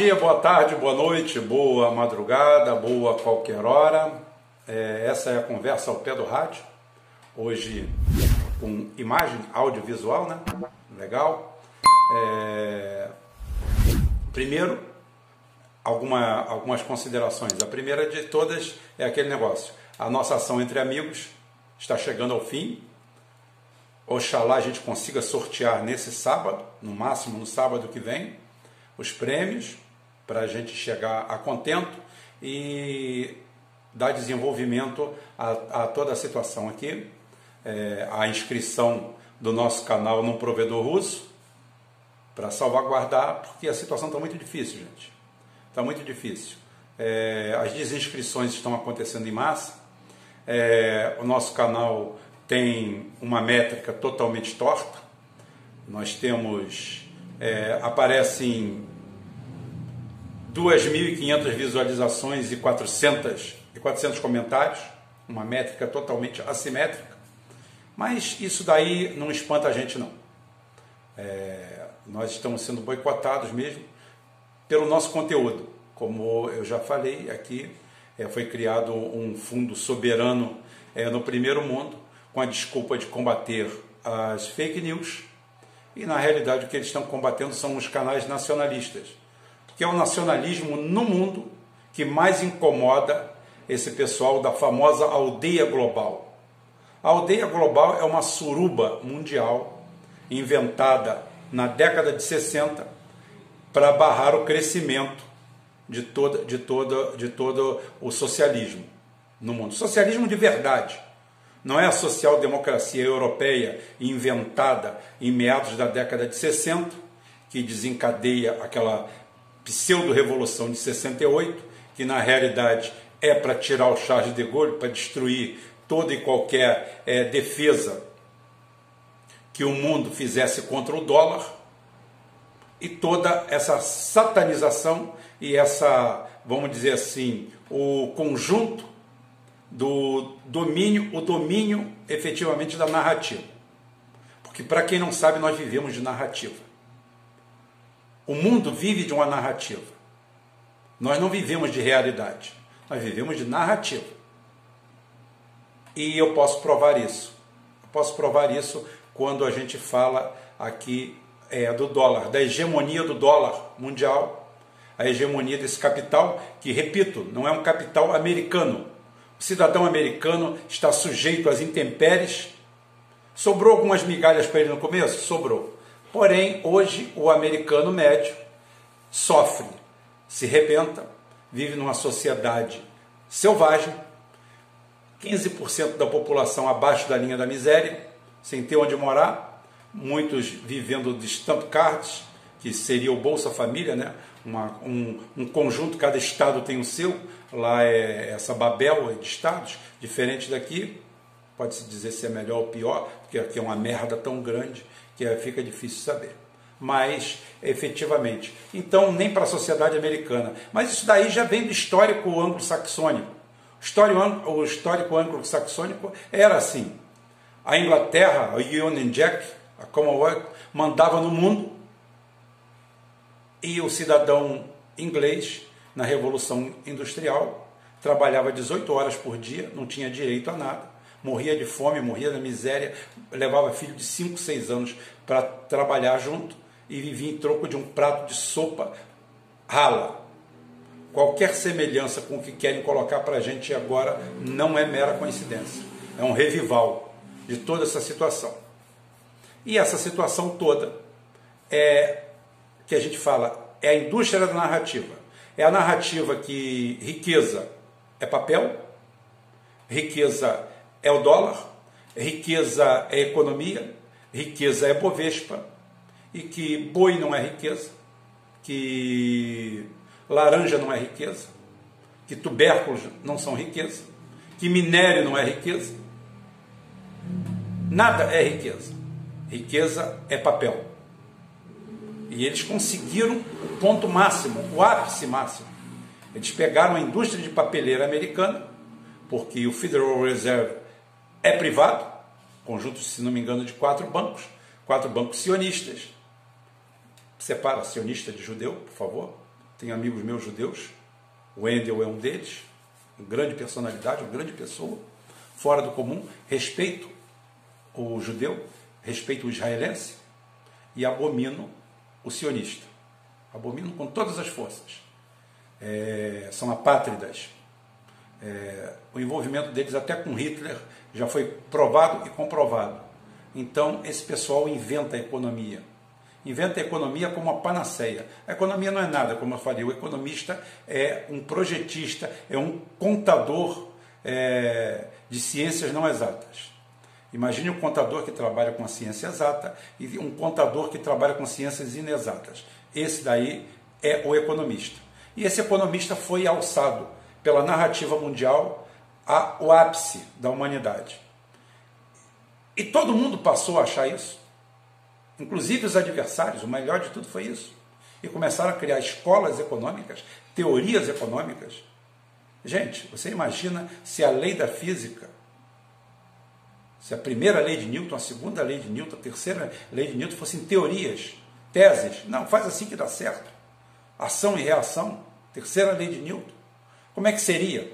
Dia, boa tarde, boa noite, boa madrugada, boa qualquer hora. É, essa é a conversa ao pé do rádio. Hoje com imagem audiovisual, né? Legal. É... Primeiro, alguma, algumas considerações. A primeira de todas é aquele negócio. A nossa ação entre amigos está chegando ao fim. Oxalá a gente consiga sortear nesse sábado, no máximo no sábado que vem os prêmios para a gente chegar a contento e dar desenvolvimento a, a toda a situação aqui. É, a inscrição do nosso canal num provedor russo para salvaguardar, porque a situação está muito difícil, gente. Está muito difícil. É, as desinscrições estão acontecendo em massa. É, o nosso canal tem uma métrica totalmente torta. Nós temos é, aparecem 2.500 visualizações e 400, e 400 comentários, uma métrica totalmente assimétrica, mas isso daí não espanta a gente não. É, nós estamos sendo boicotados mesmo pelo nosso conteúdo. Como eu já falei aqui, é, foi criado um fundo soberano é, no primeiro mundo com a desculpa de combater as fake news e na realidade o que eles estão combatendo são os canais nacionalistas, que é o nacionalismo no mundo que mais incomoda esse pessoal da famosa aldeia global. A aldeia global é uma suruba mundial inventada na década de 60 para barrar o crescimento de todo, de, todo, de todo o socialismo no mundo. Socialismo de verdade não é a social-democracia europeia inventada em meados da década de 60, que desencadeia aquela pseudo-revolução de 68, que na realidade é para tirar o Charles de Gaulle, para destruir toda e qualquer é, defesa que o mundo fizesse contra o dólar, e toda essa satanização e essa, vamos dizer assim, o conjunto do domínio, o domínio efetivamente da narrativa. Porque, para quem não sabe, nós vivemos de narrativa. O mundo vive de uma narrativa. Nós não vivemos de realidade, nós vivemos de narrativa. E eu posso provar isso. Eu posso provar isso quando a gente fala aqui é, do dólar, da hegemonia do dólar mundial, a hegemonia desse capital, que, repito, não é um capital americano, o cidadão americano está sujeito às intempéries. Sobrou algumas migalhas para ele no começo? Sobrou. Porém, hoje o americano médio sofre, se rebenta, vive numa sociedade selvagem, 15% da população abaixo da linha da miséria, sem ter onde morar, muitos vivendo de stamp cards, que seria o Bolsa Família, né? Uma, um, um conjunto, cada estado tem o seu, lá é essa babel de estados, diferente daqui, pode-se dizer se é melhor ou pior, porque aqui é uma merda tão grande que fica difícil saber. Mas, efetivamente, então nem para a sociedade americana. Mas isso daí já vem do histórico anglo-saxônico. O histórico anglo-saxônico era assim. A Inglaterra, a Union Jack, a Commonwealth, mandava no mundo e o cidadão inglês na Revolução Industrial, trabalhava 18 horas por dia, não tinha direito a nada, morria de fome, morria da miséria, levava filho de 5, 6 anos para trabalhar junto e vivia em troco de um prato de sopa rala. Qualquer semelhança com o que querem colocar para a gente agora não é mera coincidência, é um revival de toda essa situação. E essa situação toda é que a gente fala, é a indústria da narrativa. É a narrativa que riqueza é papel, riqueza é o dólar, riqueza é economia, riqueza é Bovespa, e que boi não é riqueza, que laranja não é riqueza, que tubérculos não são riqueza, que minério não é riqueza. Nada é riqueza. Riqueza é papel. E eles conseguiram o ponto máximo, o ápice máximo. Eles pegaram a indústria de papeleira americana, porque o Federal Reserve é privado, conjunto, se não me engano, de quatro bancos, quatro bancos sionistas. Separa sionista de judeu, por favor. tenho amigos meus judeus, o Wendel é um deles, uma grande personalidade, uma grande pessoa, fora do comum, respeito o judeu, respeito o israelense e abomino o sionista. Abomino com todas as forças. É, são apátridas. É, o envolvimento deles até com Hitler já foi provado e comprovado. Então, esse pessoal inventa a economia. Inventa a economia como uma panaceia. A economia não é nada, como eu falei. O economista é um projetista, é um contador é, de ciências não exatas. Imagine um contador que trabalha com a ciência exata e um contador que trabalha com ciências inexatas. Esse daí é o economista. E esse economista foi alçado pela narrativa mundial ao ápice da humanidade. E todo mundo passou a achar isso. Inclusive os adversários, o melhor de tudo foi isso. E começaram a criar escolas econômicas, teorias econômicas. Gente, você imagina se a lei da física se a primeira lei de Newton, a segunda lei de Newton, a terceira lei de Newton fossem teorias, teses. Não, faz assim que dá certo. Ação e reação, terceira lei de Newton. Como é que seria?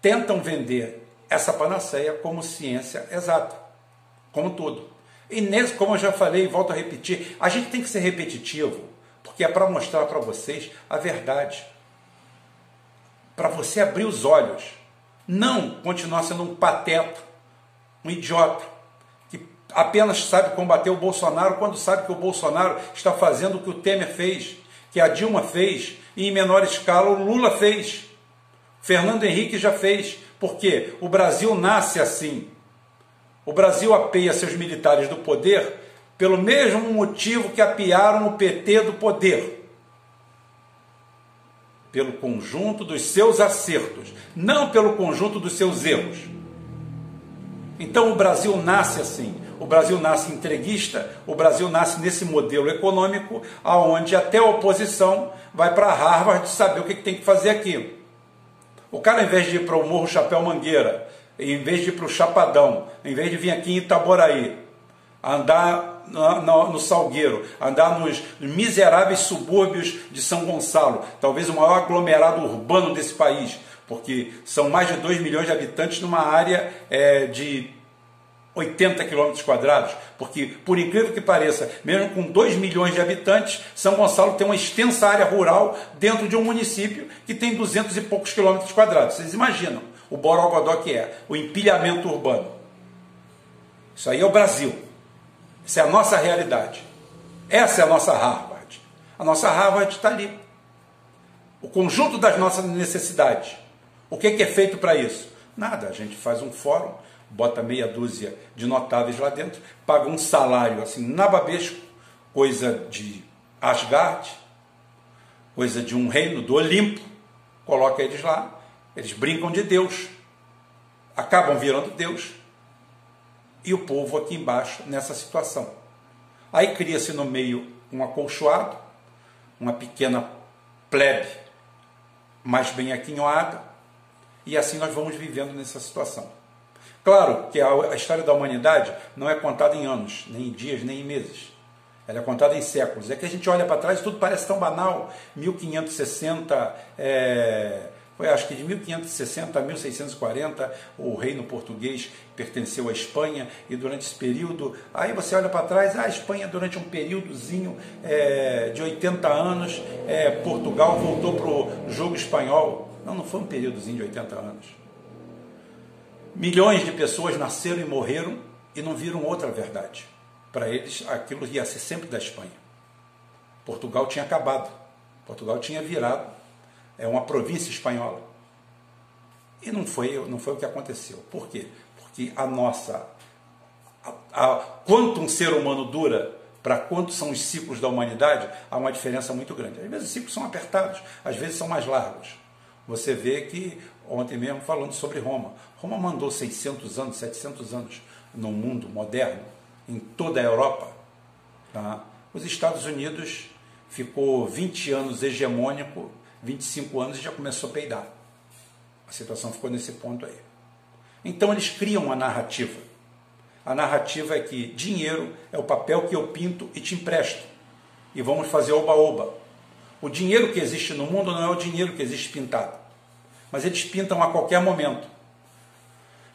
Tentam vender essa panaceia como ciência exata, como tudo. E nesse, como eu já falei, volto a repetir, a gente tem que ser repetitivo, porque é para mostrar para vocês a verdade. Para você abrir os olhos não continuar sendo um pateta, um idiota, que apenas sabe combater o Bolsonaro quando sabe que o Bolsonaro está fazendo o que o Temer fez, que a Dilma fez, e em menor escala o Lula fez. Fernando Henrique já fez. Porque o Brasil nasce assim. O Brasil apeia seus militares do poder pelo mesmo motivo que apiaram o PT do poder pelo conjunto dos seus acertos, não pelo conjunto dos seus erros. Então o Brasil nasce assim. O Brasil nasce entreguista, o Brasil nasce nesse modelo econômico, aonde até a oposição vai para Harvard saber o que tem que fazer aqui. O cara, em vez de ir para o Morro Chapéu Mangueira, em vez de ir para o Chapadão, em vez de vir aqui em Itaboraí, andar no, no, no Salgueiro, andar nos miseráveis subúrbios de São Gonçalo, talvez o maior aglomerado urbano desse país, porque são mais de 2 milhões de habitantes numa área é, de 80 quilômetros quadrados, porque, por incrível que pareça, mesmo com 2 milhões de habitantes, São Gonçalo tem uma extensa área rural dentro de um município que tem 200 e poucos quilômetros quadrados. Vocês imaginam o borogodó que é, o empilhamento urbano. Isso aí é o Brasil. Essa é a nossa realidade. Essa é a nossa Harvard. A nossa Harvard está ali. O conjunto das nossas necessidades. O que é feito para isso? Nada. A gente faz um fórum, bota meia dúzia de notáveis lá dentro, paga um salário assim nababesco, coisa de Asgard, coisa de um reino do Olimpo, coloca eles lá, eles brincam de Deus, acabam virando Deus, e o povo aqui embaixo nessa situação. Aí cria-se no meio um acolchoado, uma pequena plebe mais bem aquinhoada, e assim nós vamos vivendo nessa situação. Claro que a, história da humanidade não é contada em anos, nem em dias, nem em meses. Ela é contada em séculos. É que a gente olha para trás e tudo parece tão banal. 1560, é, foi acho que de 1560 a 1640 o reino português pertenceu à Espanha e durante esse período, aí você olha para trás, ah, a Espanha durante um períodozinho é, de 80 anos, é, Portugal voltou para o jogo espanhol. Não, não foi um períodozinho de 80 anos. Milhões de pessoas nasceram e morreram e não viram outra verdade. Para eles, aquilo ia ser sempre da Espanha. Portugal tinha acabado. Portugal tinha virado é uma província espanhola. E não foi, não foi o que aconteceu. Por quê? Porque a nossa. A, a, quanto um ser humano dura para quantos são os ciclos da humanidade, há uma diferença muito grande. Às vezes os ciclos são apertados, às vezes são mais largos. Você vê que, ontem mesmo falando sobre Roma, Roma mandou 600 anos, 700 anos no mundo moderno, em toda a Europa. Tá? Os Estados Unidos ficou 20 anos hegemônico 25 anos e já começou a peidar. A situação ficou nesse ponto aí. Então eles criam uma narrativa. A narrativa é que dinheiro é o papel que eu pinto e te empresto. E vamos fazer oba-oba. O dinheiro que existe no mundo não é o dinheiro que existe pintado, mas eles pintam a qualquer momento.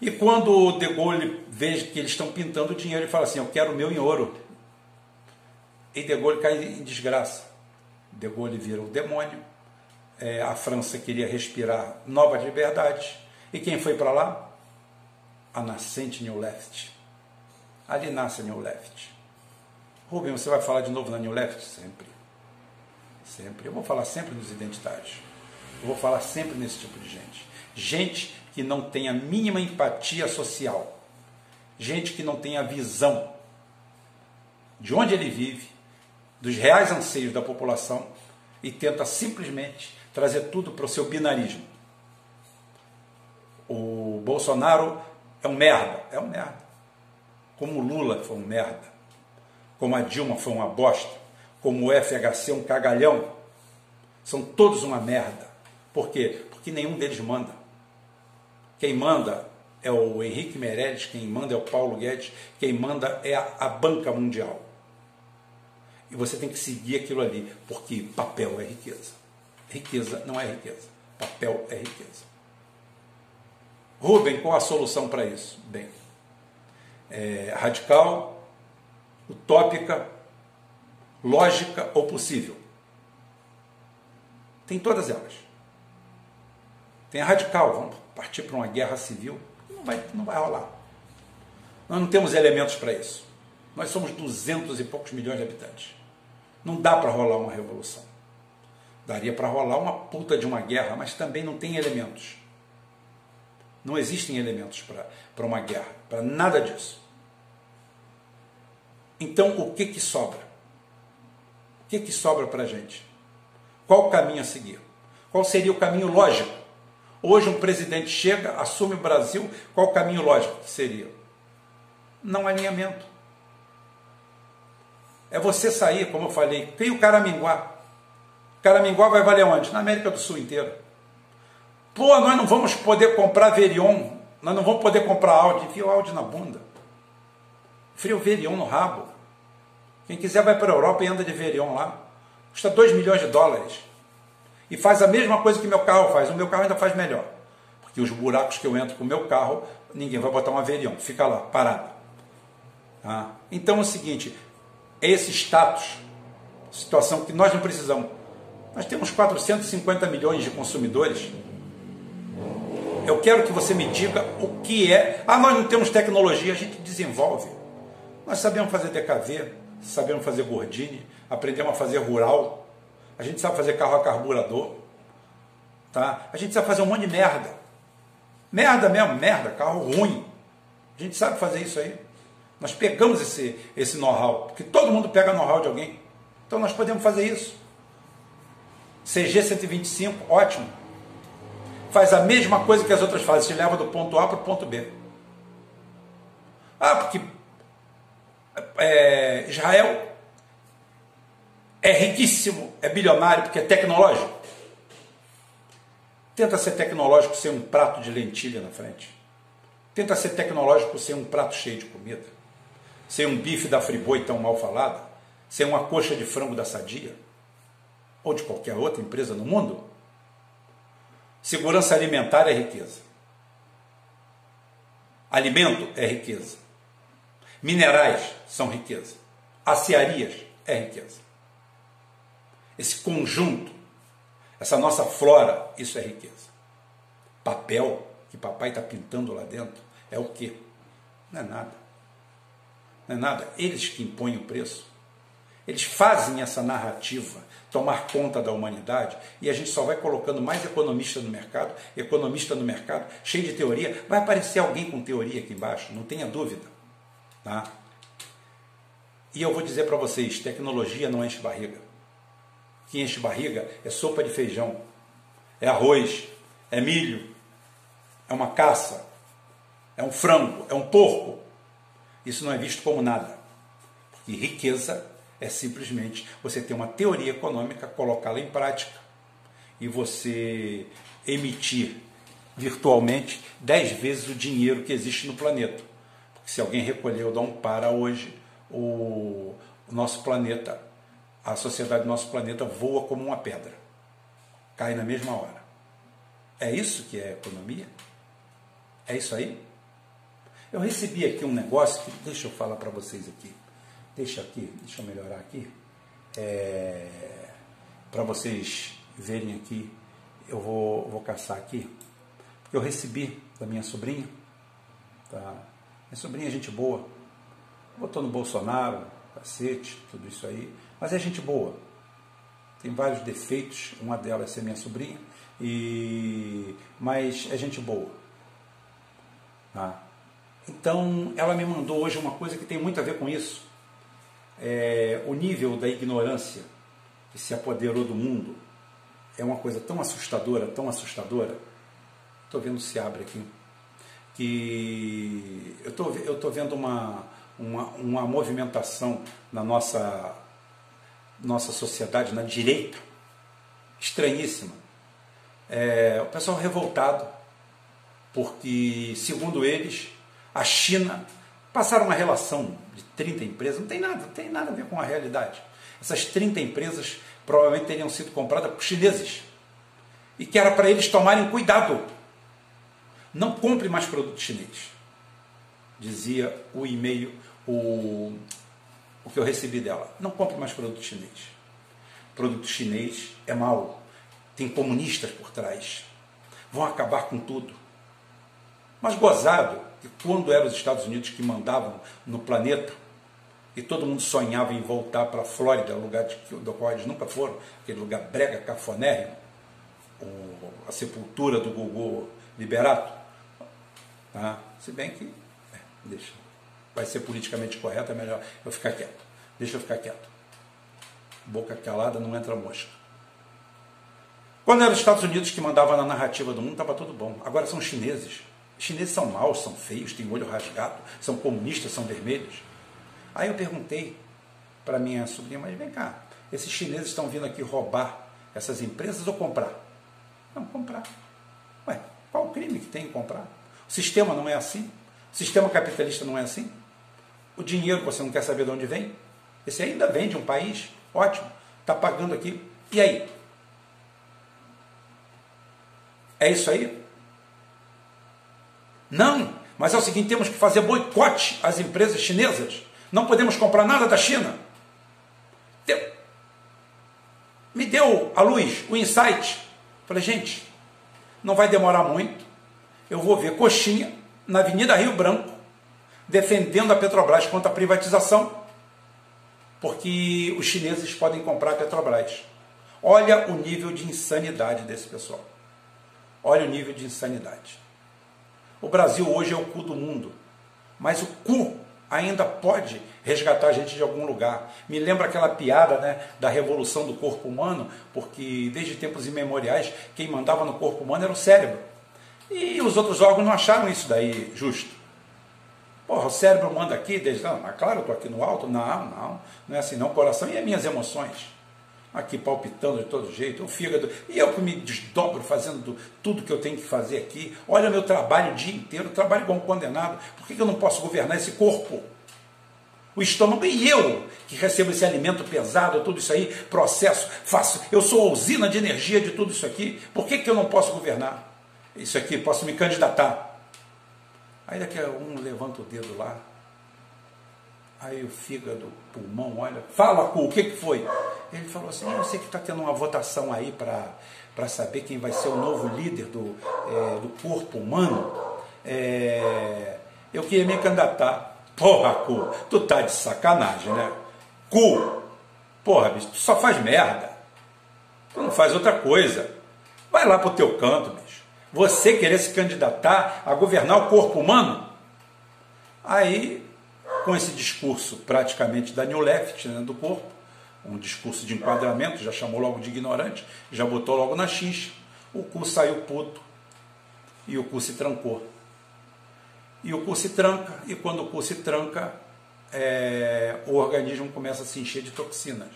E quando o De Gaulle vê que eles estão pintando o dinheiro, ele fala assim: Eu quero o meu em ouro. E De Gaulle cai em desgraça. De Gaulle vira o demônio. É, a França queria respirar novas liberdades. E quem foi para lá? A nascente New Left. Ali nasce a New Left. Rubem, você vai falar de novo na New Left? Sempre. Sempre. Eu vou falar sempre nos identitários. Eu vou falar sempre nesse tipo de gente. Gente que não tem a mínima empatia social. Gente que não tem a visão de onde ele vive, dos reais anseios da população e tenta simplesmente trazer tudo para o seu binarismo. O Bolsonaro é um merda, é um merda. Como o Lula foi um merda, como a Dilma foi uma bosta, como o FHC é um cagalhão. São todos uma merda. Por quê? Porque nenhum deles manda. Quem manda é o Henrique Meirelles, quem manda é o Paulo Guedes, quem manda é a, a banca mundial. E você tem que seguir aquilo ali, porque papel é riqueza. Riqueza não é riqueza. Papel é riqueza. Rubem, qual a solução para isso? Bem, é radical, utópica, lógica ou possível? Tem todas elas. Tem radical, vamos partir para uma guerra civil. Não vai, não vai rolar. Nós não temos elementos para isso. Nós somos duzentos e poucos milhões de habitantes. Não dá para rolar uma revolução. Daria para rolar uma puta de uma guerra, mas também não tem elementos. Não existem elementos para uma guerra, para nada disso. Então, o que, que sobra? O que, que sobra para a gente? Qual o caminho a seguir? Qual seria o caminho lógico? Hoje um presidente chega, assume o Brasil, qual o caminho lógico que seria? Não alinhamento. É você sair, como eu falei, tem o Caraminguá. Caraminguá vai valer onde? Na América do Sul inteira. Pô, nós não vamos poder comprar Verion, nós não vamos poder comprar Audi. O Audi na bunda. Frio Verion no rabo. Quem quiser vai para a Europa e anda de Verion lá. Custa 2 milhões de dólares. E faz a mesma coisa que meu carro faz. O meu carro ainda faz melhor. Porque os buracos que eu entro com o meu carro, ninguém vai botar uma Verion. Fica lá, parado. Tá? Então é o seguinte, esse status, situação que nós não precisamos. Nós temos 450 milhões de consumidores eu quero que você me diga o que é. Ah, nós não temos tecnologia, a gente desenvolve. Nós sabemos fazer DKV, sabemos fazer Gordini, aprendemos a fazer rural, a gente sabe fazer carro a carburador, tá? a gente sabe fazer um monte de merda. Merda mesmo, merda, carro ruim. A gente sabe fazer isso aí. Nós pegamos esse, esse know-how, porque todo mundo pega know-how de alguém. Então nós podemos fazer isso. CG 125, ótimo faz a mesma coisa que as outras fazem, te leva do ponto A para o ponto B. Ah, porque é, Israel é riquíssimo, é bilionário, porque é tecnológico. Tenta ser tecnológico sem um prato de lentilha na frente. Tenta ser tecnológico sem um prato cheio de comida. Sem um bife da Friboi tão mal falada. Sem uma coxa de frango da Sadia. Ou de qualquer outra empresa no mundo. Segurança alimentar é riqueza. Alimento é riqueza. Minerais são riqueza. Aciarias é riqueza. Esse conjunto, essa nossa flora, isso é riqueza. Papel que papai está pintando lá dentro é o quê? Não é nada. Não é nada. Eles que impõem o preço. Eles fazem essa narrativa tomar conta da humanidade e a gente só vai colocando mais economista no mercado, economista no mercado, cheio de teoria. Vai aparecer alguém com teoria aqui embaixo, não tenha dúvida. Tá? E eu vou dizer para vocês: tecnologia não enche barriga. Que enche barriga é sopa de feijão, é arroz, é milho, é uma caça, é um frango, é um porco. Isso não é visto como nada. Porque riqueza é simplesmente você ter uma teoria econômica, colocá-la em prática e você emitir virtualmente 10 vezes o dinheiro que existe no planeta. Porque se alguém recolher ou dar um para hoje, o nosso planeta a sociedade do nosso planeta voa como uma pedra, cai na mesma hora. É isso que é economia? É isso aí? Eu recebi aqui um negócio que, deixa eu falar para vocês aqui, deixa aqui, deixa eu melhorar aqui, é, para vocês verem aqui, eu vou, vou caçar aqui, eu recebi da minha sobrinha, tá? minha sobrinha é gente boa, votou no Bolsonaro, cacete, tudo isso aí, mas é gente boa. Tem vários defeitos, uma delas é ser minha sobrinha, e mas é gente boa. Tá? Então, ela me mandou hoje uma coisa que tem muito a ver com isso. É, o nível da ignorância que se apoderou do mundo é uma coisa tão assustadora, tão assustadora. Estou vendo se abre aqui. Que eu estou eu tô vendo uma, uma, uma movimentação na nossa, nossa sociedade, na direita, estranhíssima. É, o pessoal revoltado, porque, segundo eles, a China passaram uma relação de 30 empresas, não tem nada, não tem nada a ver com a realidade. Essas 30 empresas provavelmente teriam sido compradas por chineses. E que era para eles tomarem cuidado. Não compre mais produto chinês. Dizia o e-mail o, o que eu recebi dela. Não compre mais produto chinês. Produto chinês é mau. Tem comunistas por trás. Vão acabar com tudo. Mas gozado que quando eram os Estados Unidos que mandavam no planeta, e todo mundo sonhava em voltar para a Flórida, lugar de, do qual eles nunca foram, aquele lugar brega, cafonérrimo, a sepultura do Gugu Liberato. Tá? Se bem que, é, deixa, vai ser politicamente correto, é melhor eu ficar quieto. Deixa eu ficar quieto. Boca calada não entra mosca. Quando eram os Estados Unidos que mandavam na narrativa do mundo, estava tudo bom. Agora são chineses. Os chineses são maus, são feios, têm olho rasgado, são comunistas, são vermelhos. Aí eu perguntei para minha sobrinha, mas vem cá, esses chineses estão vindo aqui roubar essas empresas ou comprar? Não, comprar. Ué, qual o crime que tem em comprar? O sistema não é assim? O sistema capitalista não é assim? O dinheiro você não quer saber de onde vem? Esse ainda vem de um país, ótimo, está pagando aqui. E aí? É isso aí? Não, mas é o seguinte: temos que fazer boicote às empresas chinesas. Não podemos comprar nada da China. Deu. Me deu a luz, o insight. Falei, gente, não vai demorar muito. Eu vou ver coxinha na Avenida Rio Branco, defendendo a Petrobras contra a privatização, porque os chineses podem comprar a Petrobras. Olha o nível de insanidade desse pessoal. Olha o nível de insanidade. O Brasil hoje é o cu do mundo, mas o cu ainda pode resgatar a gente de algum lugar. Me lembra aquela piada né, da revolução do corpo humano, porque desde tempos imemoriais quem mandava no corpo humano era o cérebro. E os outros órgãos não acharam isso daí justo. Porra, o cérebro manda aqui, desde. Não, mas claro, eu estou aqui no alto. Não, não, não é assim não. O coração e as minhas emoções aqui palpitando de todo jeito, o fígado, e eu que me desdobro fazendo tudo que eu tenho que fazer aqui. Olha meu trabalho o dia inteiro, trabalho um condenado. Por que eu não posso governar esse corpo? O estômago e eu, que recebo esse alimento pesado, tudo isso aí, processo, faço, eu sou a usina de energia de tudo isso aqui, por que, que eu não posso governar? Isso aqui, posso me candidatar. Aí daqui a um levanta o dedo lá, Aí o fígado, pulmão, olha, fala, Cu, o que, que foi? Ele falou assim, eu sei que está tendo uma votação aí para saber quem vai ser o novo líder do, é, do corpo humano. É, eu queria me candidatar. Porra, Cu, tu tá de sacanagem, né? Cu, porra, bicho, tu só faz merda. Tu não faz outra coisa. Vai lá pro teu canto, bicho. Você querer se candidatar a governar o corpo humano? Aí com esse discurso praticamente da New Left né, do corpo, um discurso de enquadramento, já chamou logo de ignorante, já botou logo na xixa, o cu saiu puto e o cu se trancou. E o cu se tranca, e quando o cu se tranca, é, o organismo começa a se encher de toxinas.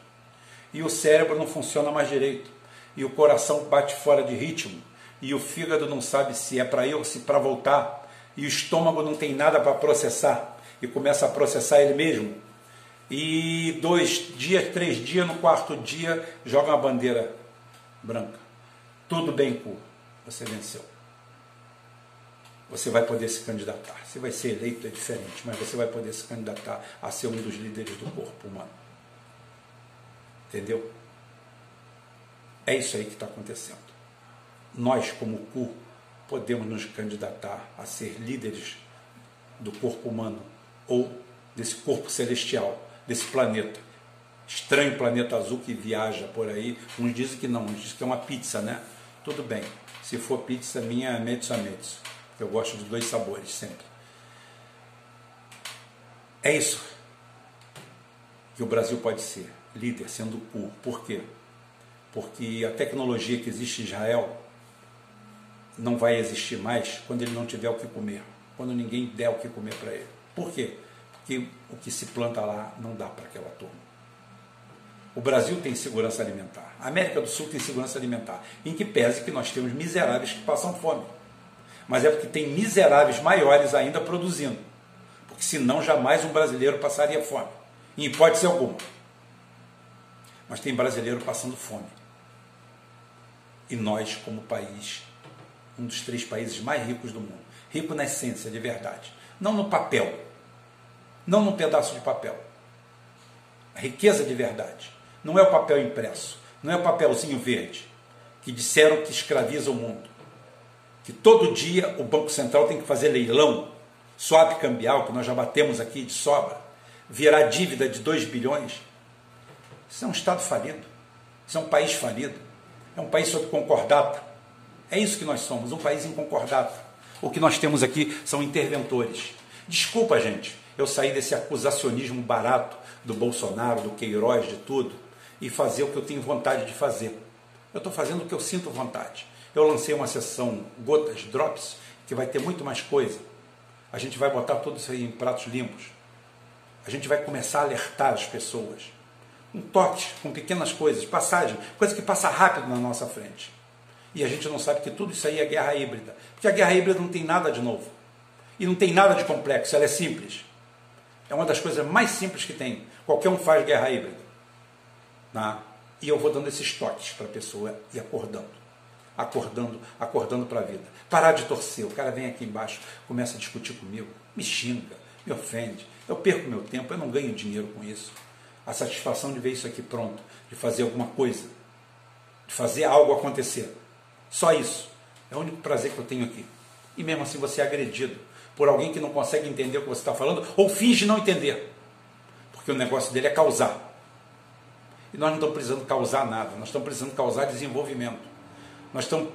E o cérebro não funciona mais direito, e o coração bate fora de ritmo, e o fígado não sabe se é para ir ou se para voltar, e o estômago não tem nada para processar e começa a processar ele mesmo. e dois dias, três dias, no quarto dia, joga uma bandeira branca. Tudo bem, cu, você venceu. Você vai poder se candidatar. Se vai ser eleito é diferente, mas você vai poder se candidatar a ser um dos líderes do corpo humano. Entendeu? É isso aí que está acontecendo. Nós, como cu, podemos nos candidatar a ser líderes do corpo humano ou desse corpo celestial desse planeta. Estranho planeta azul que viaja por aí. Uns dizem que não, uns dizem que é uma pizza, né? Tudo bem. Se for pizza, minha é a mezzo. Eu gosto de dois sabores sempre. É isso que o Brasil pode ser, líder, sendo puro. Por quê? Porque a tecnologia que existe em Israel não vai existir mais quando ele não tiver o que comer, quando ninguém der o que comer para ele. Por quê? que o que se planta lá não dá para aquela turma. O Brasil tem segurança alimentar, a América do Sul tem segurança alimentar, em que pese que nós temos miseráveis que passam fome. Mas é porque tem miseráveis maiores ainda produzindo. Porque senão jamais um brasileiro passaria fome. Em hipótese alguma. Mas tem brasileiro passando fome. E nós, como país, um dos três países mais ricos do mundo, rico na essência, de verdade, não no papel, não num pedaço de papel. A riqueza de verdade. Não é o papel impresso, não é o papelzinho verde, que disseram que escraviza o mundo. Que todo dia o Banco Central tem que fazer leilão, swap cambial, que nós já batemos aqui de sobra, virar dívida de 2 bilhões. Isso é um Estado falido. Isso é um país falido. É um país sob concordata. É isso que nós somos, um país em concordata. O que nós temos aqui são interventores. Desculpa, gente eu sair desse acusacionismo barato do Bolsonaro, do Queiroz, de tudo, e fazer o que eu tenho vontade de fazer. Eu estou fazendo o que eu sinto vontade. Eu lancei uma sessão Gotas, Drops, que vai ter muito mais coisa. A gente vai botar tudo isso aí em pratos limpos. A gente vai começar a alertar as pessoas. Um toque, com pequenas coisas, passagem, coisa que passa rápido na nossa frente. E a gente não sabe que tudo isso aí é guerra híbrida. Porque a guerra híbrida não tem nada de novo. E não tem nada de complexo, ela é simples. É uma das coisas mais simples que tem. Qualquer um faz guerra híbrida. Tá? E eu vou dando esses toques para a pessoa e acordando. Acordando, acordando para a vida. Parar de torcer. O cara vem aqui embaixo, começa a discutir comigo, me xinga, me ofende. Eu perco meu tempo, eu não ganho dinheiro com isso. A satisfação de ver isso aqui pronto, de fazer alguma coisa, de fazer algo acontecer. Só isso. É o único prazer que eu tenho aqui. E mesmo assim você é agredido por alguém que não consegue entender o que você está falando ou finge não entender. Porque o negócio dele é causar. E nós não estamos precisando causar nada, nós estamos precisando causar desenvolvimento. Nós estamos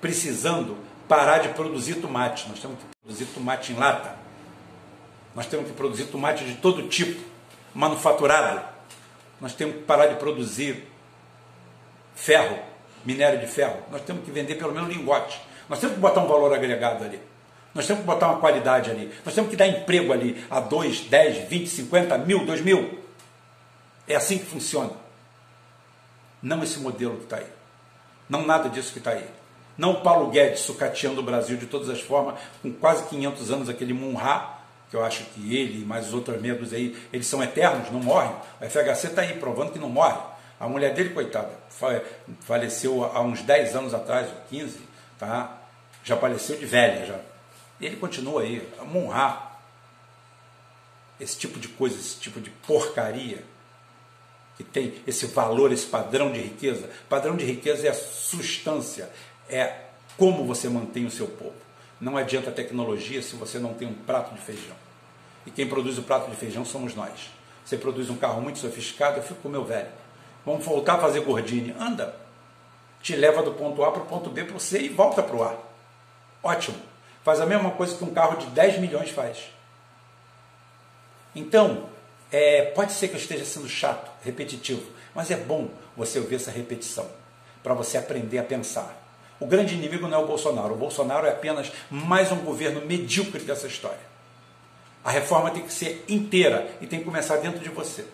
precisando parar de produzir tomate. Nós temos que produzir tomate em lata. Nós temos que produzir tomate de todo tipo, manufaturado. Nós temos que parar de produzir ferro, minério de ferro. Nós temos que vender pelo menos lingote. Nós temos que botar um valor agregado ali. Nós temos que botar uma qualidade ali. Nós temos que dar emprego ali a 2, 10, 20, 50 mil, 2 mil. É assim que funciona. Não esse modelo que está aí. Não nada disso que está aí. Não o Paulo Guedes sucateando o Brasil de todas as formas, com quase 500 anos, aquele Munra, que eu acho que ele e mais os outros membros aí, eles são eternos, não morrem. O FHC está aí provando que não morre. A mulher dele, coitada, faleceu há uns 10 anos atrás, 15, tá? já faleceu de velha, já e ele continua aí, a monrar esse tipo de coisa, esse tipo de porcaria que tem esse valor, esse padrão de riqueza. Padrão de riqueza é a substância, é como você mantém o seu povo. Não adianta tecnologia se você não tem um prato de feijão. E quem produz o prato de feijão somos nós. Você produz um carro muito sofisticado, eu fico com o meu velho. Vamos voltar a fazer gordine. Anda. Te leva do ponto A para o ponto B para o C e volta para o A. Ótimo. Faz a mesma coisa que um carro de 10 milhões faz. Então, é, pode ser que eu esteja sendo chato, repetitivo, mas é bom você ouvir essa repetição, para você aprender a pensar. O grande inimigo não é o Bolsonaro, o Bolsonaro é apenas mais um governo medíocre dessa história. A reforma tem que ser inteira e tem que começar dentro de você.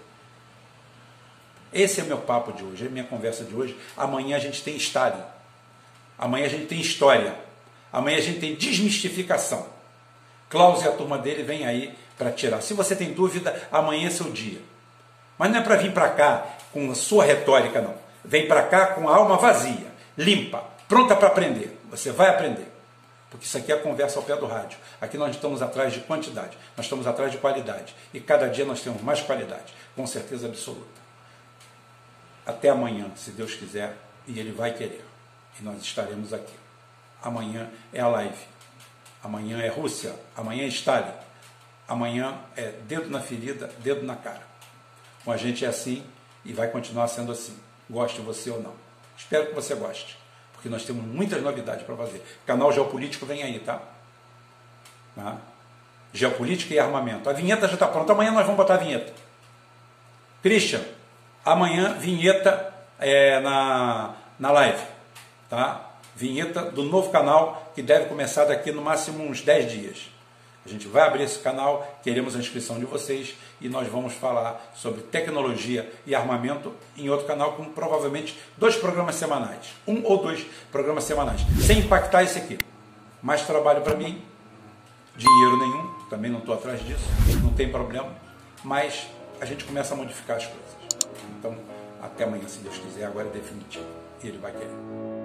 Esse é meu papo de hoje, é minha conversa de hoje. Amanhã a gente tem Stalin. Amanhã a gente tem história. Amanhã a gente tem desmistificação. Klaus e a turma dele vem aí para tirar. Se você tem dúvida, amanhã é seu dia. Mas não é para vir para cá com a sua retórica, não. Vem para cá com a alma vazia, limpa, pronta para aprender. Você vai aprender. Porque isso aqui é a conversa ao pé do rádio. Aqui nós estamos atrás de quantidade, nós estamos atrás de qualidade. E cada dia nós temos mais qualidade, com certeza absoluta. Até amanhã, se Deus quiser, e Ele vai querer. E nós estaremos aqui. Amanhã é a live. Amanhã é Rússia. Amanhã é Stalin. Amanhã é dedo na ferida, dedo na cara. Com a gente é assim e vai continuar sendo assim. Goste você ou não. Espero que você goste porque nós temos muitas novidades para fazer. Canal Geopolítico vem aí, tá? tá? Geopolítica e armamento. A vinheta já está pronta, amanhã nós vamos botar a vinheta. Christian, amanhã vinheta é, na, na live, tá? Vinheta do novo canal que deve começar daqui no máximo uns 10 dias. A gente vai abrir esse canal, queremos a inscrição de vocês e nós vamos falar sobre tecnologia e armamento em outro canal com provavelmente dois programas semanais, um ou dois programas semanais, sem impactar esse aqui. Mais trabalho para mim, dinheiro nenhum, também não estou atrás disso, não tem problema, mas a gente começa a modificar as coisas. Então, até amanhã, se Deus quiser, agora é definitivo. Ele vai querer.